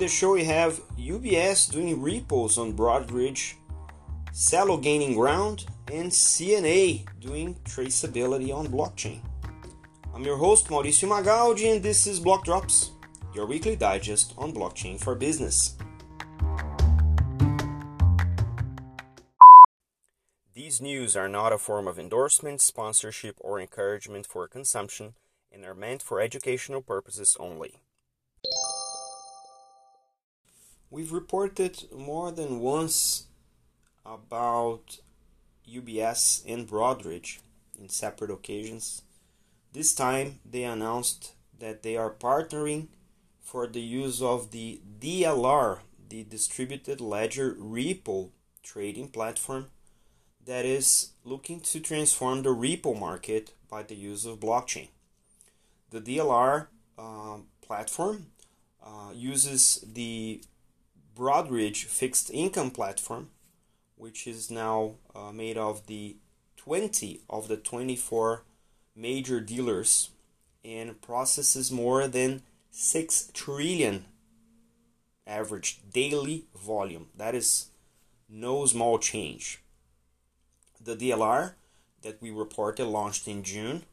the show, we have UBS doing repos on Broadridge, Celo gaining ground, and C&A doing traceability on blockchain. I'm your host, Mauricio Magaldi, and this is Block Drops, your weekly digest on blockchain for business. These news are not a form of endorsement, sponsorship, or encouragement for consumption and are meant for educational purposes only. We've reported more than once about UBS and Broadridge in separate occasions. This time they announced that they are partnering for the use of the DLR, the Distributed Ledger Repo trading platform that is looking to transform the repo market by the use of blockchain. The DLR uh, platform uh, uses the Broadridge fixed income platform, which is now uh, made of the 20 of the 24 major dealers and processes more than 6 trillion average daily volume. That is no small change. The DLR that we reported launched in June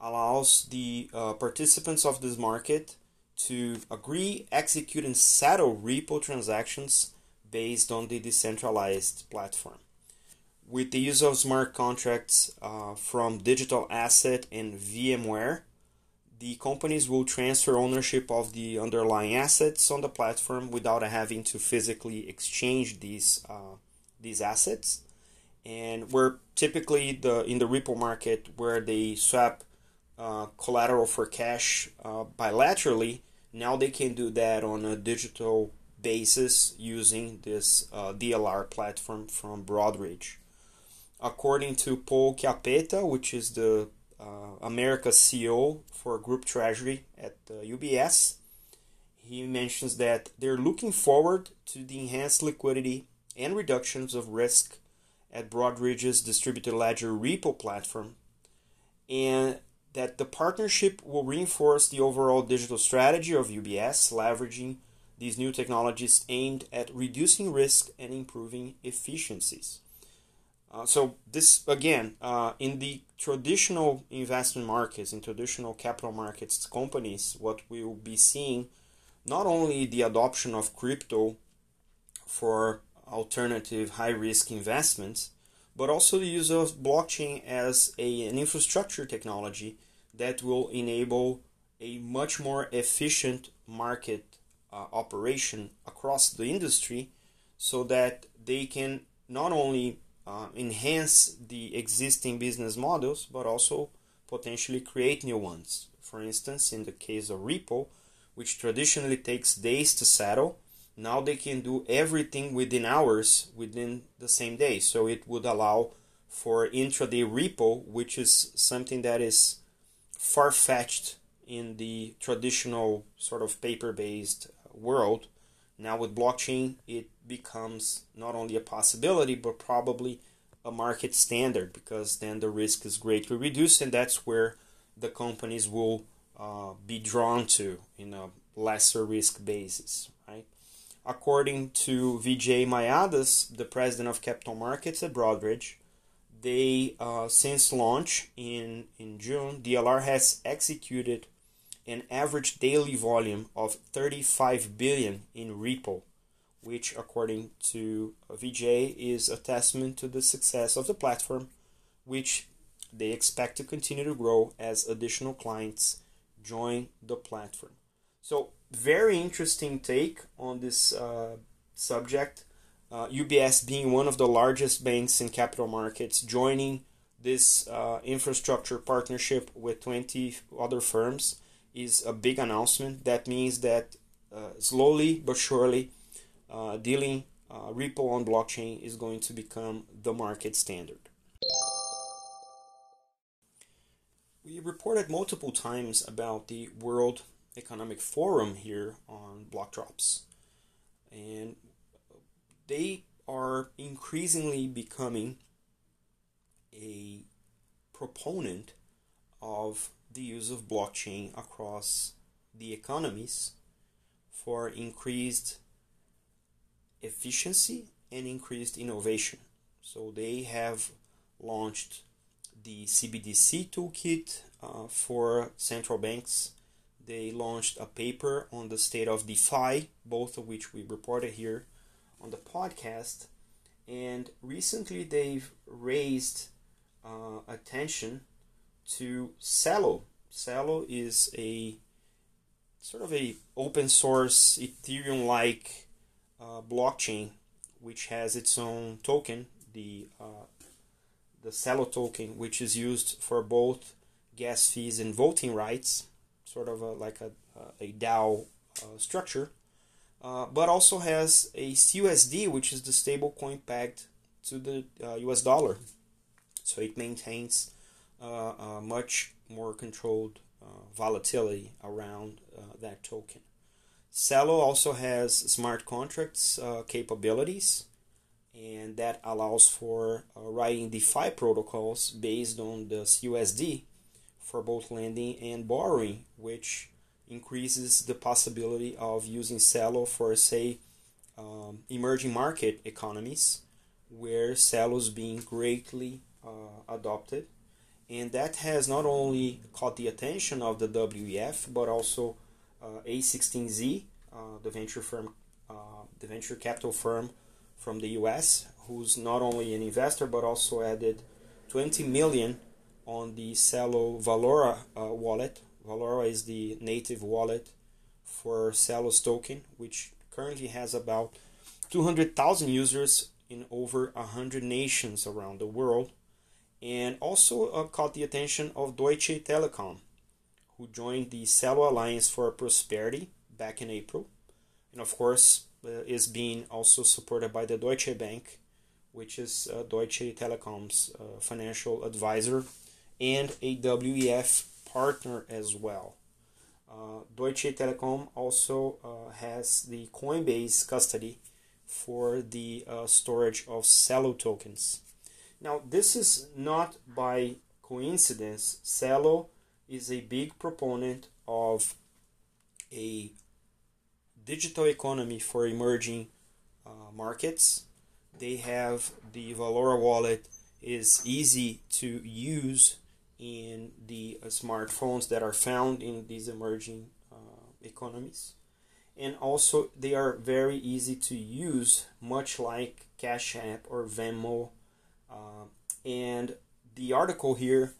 allows the uh, participants of this market to agree, execute, and settle repo transactions based on the decentralized platform. With the use of smart contracts uh, from Digital Asset and VMware, the companies will transfer ownership of the underlying assets on the platform without having to physically exchange these uh, these assets. And we're typically the in the repo market where they swap uh, collateral for cash uh, bilaterally, now they can do that on a digital basis using this uh, DLR platform from Broadridge. According to Paul Chiappetta, which is the uh, America CEO for Group Treasury at UBS, he mentions that they're looking forward to the enhanced liquidity and reductions of risk at Broadridge's distributed ledger repo platform and that the partnership will reinforce the overall digital strategy of UBS, leveraging these new technologies aimed at reducing risk and improving efficiencies. Uh, so this again, uh, in the traditional investment markets, in traditional capital markets companies, what we will be seeing, not only the adoption of crypto for alternative high risk investments, but also the use of blockchain as a, an infrastructure technology that will enable a much more efficient market uh, operation across the industry so that they can not only uh, enhance the existing business models but also potentially create new ones. For instance, in the case of repo, which traditionally takes days to settle, now they can do everything within hours within the same day. So it would allow for intraday repo, which is something that is far fetched in the traditional sort of paper based world. Now, with blockchain, it becomes not only a possibility but probably a market standard because then the risk is greatly reduced, and that's where the companies will uh, be drawn to in a lesser risk basis? According to Vijay Mayadas, the president of capital markets at Broadridge, they uh, since launch in in June, DLR has executed an average daily volume of 35 billion in repo, which according to Vijay is a testament to the success of the platform, which they expect to continue to grow as additional clients join the platform. So very interesting take on this uh, subject uh, UBS being one of the largest banks in capital markets, joining this uh, infrastructure partnership with 20 other firms is a big announcement. That means that uh, slowly but surely, uh, dealing uh, repo on blockchain is going to become the market standard. We reported multiple times about the World Economic Forum here on Block Drops. And they are increasingly becoming a proponent of the use of blockchain across the economies for increased efficiency and increased innovation. So they have launched the CBDC toolkit uh, for central banks. They launched a paper on the state of DeFi, both of which we reported here on the podcast. And recently they've raised uh, attention to Celo. Celo is a sort of a open source Ethereum like uh, blockchain which has its own token, the uh, the Celo token, which is used for both gas fees and voting rights, sort of a, like a, a DAO uh, structure, uh, but also has a CUSD, which is the stable coin pegged to the US uh, dollar. So it maintains uh, much more controlled volatility around that token. Celo also has smart contracts uh, capabilities, and that allows for uh, writing DeFi protocols based on the CUSD for both lending and borrowing, which increases the possibility of using Celo for, say, um, emerging market economies, where Celo is being greatly uh, adopted. And that has not only caught the attention of the WEF, but also uh, A16Z, uh, the venture firm, uh, the venture capital firm from the U.S., who's not only an investor but also added 20 million on the Celo Valora uh, wallet. Valora is the native wallet for Celo's token, which currently has about 200,000 users in over 100 nations around the world, and also uh, caught the attention of Deutsche Telekom, who joined the Celo Alliance for Prosperity back in April. And of course, uh, is being also supported by the Deutsche Bank, which is uh, Deutsche Telekom's uh, financial advisor and a WEF partner as well. Uh, Deutsche Telekom also uh, has the Coinbase custody for the uh, storage of Celo tokens. Now, this is not by coincidence. Celo is a big proponent of a digital economy for emerging uh, markets. They have the Valora wallet is easy to use in the uh, smartphones that are found in these emerging uh, economies. And also, they are very easy to use, much like Cash App or Venmo. Uh, and the article here,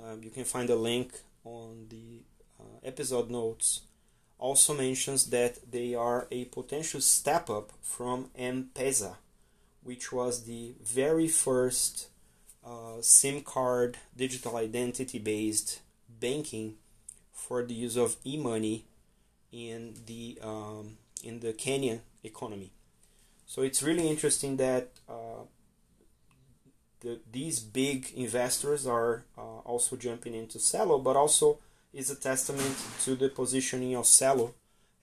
um, you can find a link on the uh, episode notes, also mentions that they are a potential step up from M-Pesa, which was the very first uh, SIM card digital identity based banking for the use of e-money in the um, in the Kenyan economy. So it's really interesting that uh, the, these big investors are uh, also jumping into Celo, but also is a testament to the positioning of Celo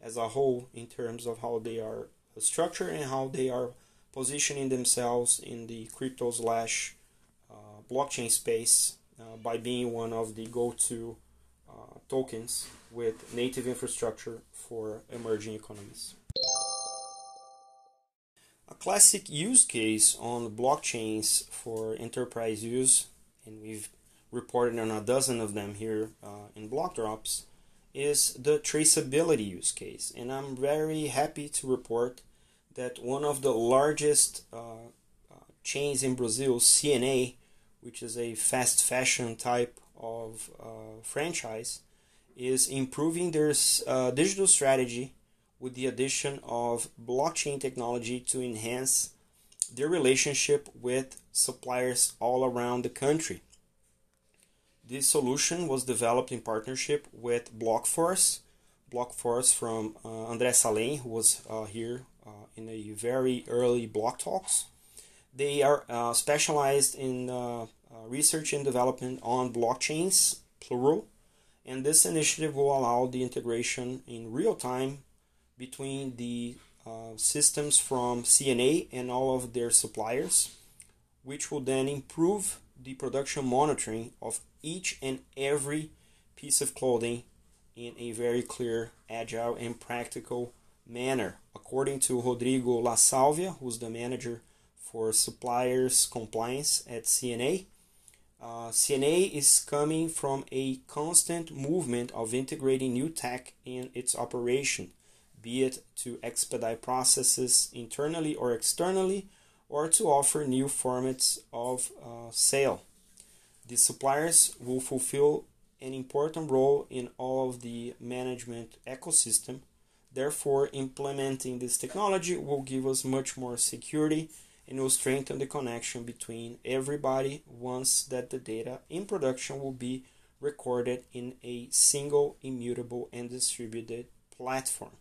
as a whole in terms of how they are structured and how they are positioning themselves in the crypto slash blockchain space uh, by being one of the go-to uh, tokens with native infrastructure for emerging economies. A classic use case on blockchains for enterprise use, and we've reported on a dozen of them here uh, in block drops, is the traceability use case. And I'm very happy to report that one of the largest uh, uh, chains in Brazil, C&A, which is a fast fashion type of uh, franchise, is improving their uh, digital strategy with the addition of blockchain technology to enhance their relationship with suppliers all around the country. This solution was developed in partnership with Blockforce. Blockforce from uh, André Salem, who was uh, here uh, in a very early Block Talks. They are uh, specialized in uh, Uh, research and development on blockchains, plural, and this initiative will allow the integration in real time between the uh, systems from C&A and all of their suppliers, which will then improve the production monitoring of each and every piece of clothing in a very clear, agile, and practical manner. According to Rodrigo La Salvia, who's the manager for suppliers compliance at C&A, uh, C&A is coming from a constant movement of integrating new tech in its operation, be it to expedite processes internally or externally, or to offer new formats of uh, sale. The suppliers will fulfill an important role in all of the management ecosystem. Therefore, implementing this technology will give us much more security and will strengthen the connection between everybody once that the data in production will be recorded in a single immutable and distributed platform.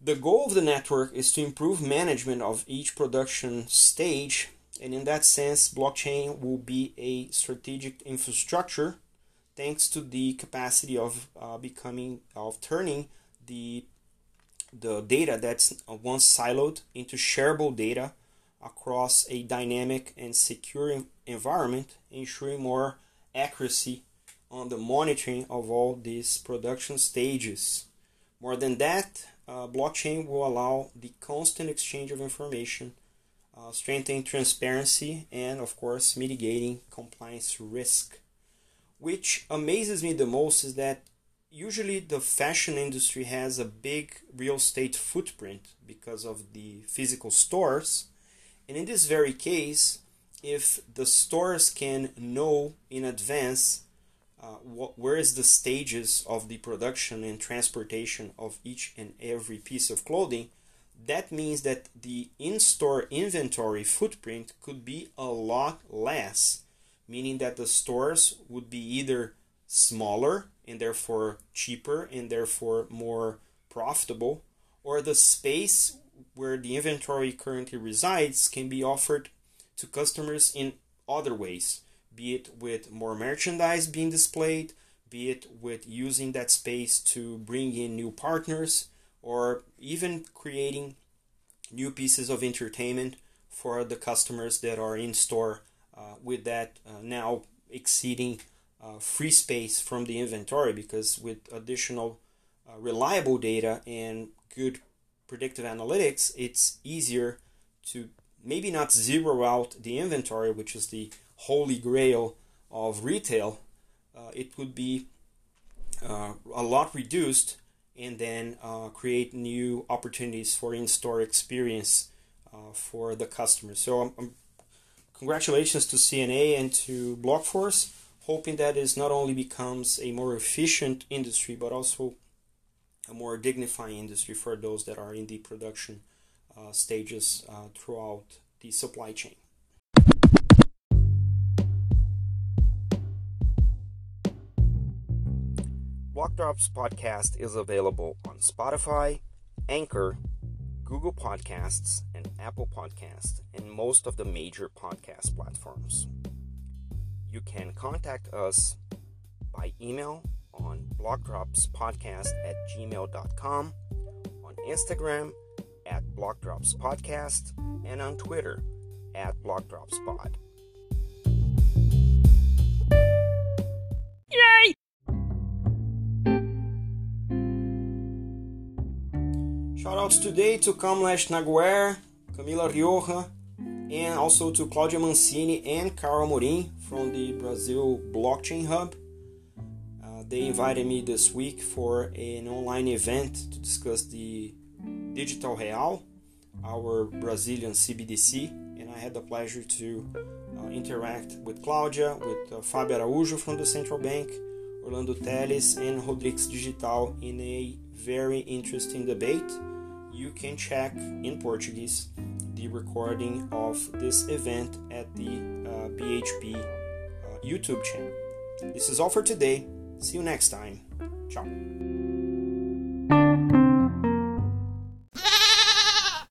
The goal of the network is to improve management of each production stage, and in that sense, blockchain will be a strategic infrastructure thanks to the capacity of uh, becoming of turning the the data that's once siloed into shareable data across a dynamic and secure environment, ensuring more accuracy on the monitoring of all these production stages. More than that, uh, blockchain will allow the constant exchange of information, uh, strengthening transparency, and of course, mitigating compliance risk. Which amazes me the most is that usually the fashion industry has a big real estate footprint because of the physical stores. And in this very case, if the stores can know in advance uh, what, where is the stages of the production and transportation of each and every piece of clothing, that means that the in-store inventory footprint could be a lot less, meaning that the stores would be either smaller and therefore cheaper and therefore more profitable, or the space where the inventory currently resides can be offered to customers in other ways be it with more merchandise being displayed, be it with using that space to bring in new partners, or even creating new pieces of entertainment for the customers that are in store uh, with that uh, now exceeding uh, free space from the inventory because with additional uh, reliable data and good predictive analytics it's easier to maybe not zero out the inventory which is the holy grail of retail, uh, it would be uh, a lot reduced and then uh, create new opportunities for in-store experience uh, for the customers. So um, um, congratulations to C&A and to Blockforce, hoping that not only becomes a more efficient industry, but also a more dignifying industry for those that are in the production uh, stages uh, throughout the supply chain. Blockdrops podcast is available on Spotify, Anchor, Google Podcasts, and Apple Podcasts, and most of the major podcast platforms. You can contact us by email on blockdropspodcast at gmail.com, on Instagram at blockdropspodcast, and on Twitter at blockdropspod. Yay! Shoutouts today to Kamlesh Naguer, Camila Rioja, and also to Claudia Mancini and Carl Morin from the Brazil Blockchain Hub. They invited me this week for an online event to discuss the Digital Real, our Brazilian CBDC, and I had the pleasure to uh, interact with Claudia, with uh, Fabio Araújo from the Central Bank, Orlando Teles, and Rodrigues Digital in a very interesting debate you can check in Portuguese the recording of this event at the uh, BHP uh, YouTube channel. This is all for today. See you next time. Ciao.